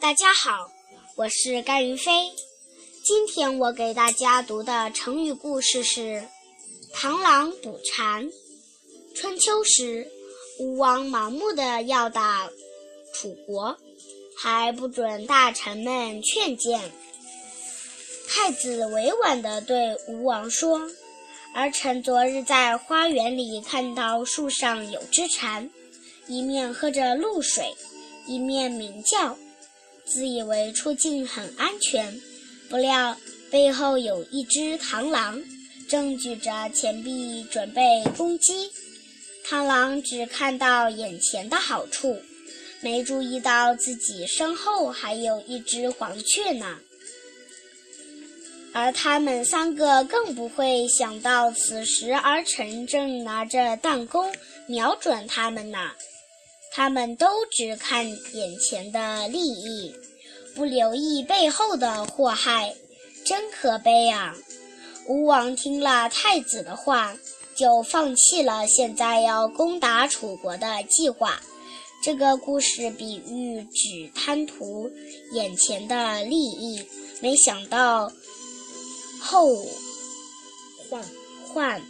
大家好，我是甘云飞。今天我给大家读的成语故事是“螳螂捕蝉”。春秋时，吴王盲目的要打楚国，还不准大臣们劝谏。太子委婉地对吴王说：“儿臣昨日在花园里看到树上有只蝉，一面喝着露水，一面鸣叫。”自以为处境很安全，不料背后有一只螳螂，正举着前臂准备攻击。螳螂只看到眼前的好处，没注意到自己身后还有一只黄雀呢。而他们三个更不会想到，此时儿臣正拿着弹弓瞄准他们呢。他们都只看眼前的利益，不留意背后的祸害，真可悲啊！吴王听了太子的话，就放弃了现在要攻打楚国的计划。这个故事比喻只贪图眼前的利益，没想到后患患。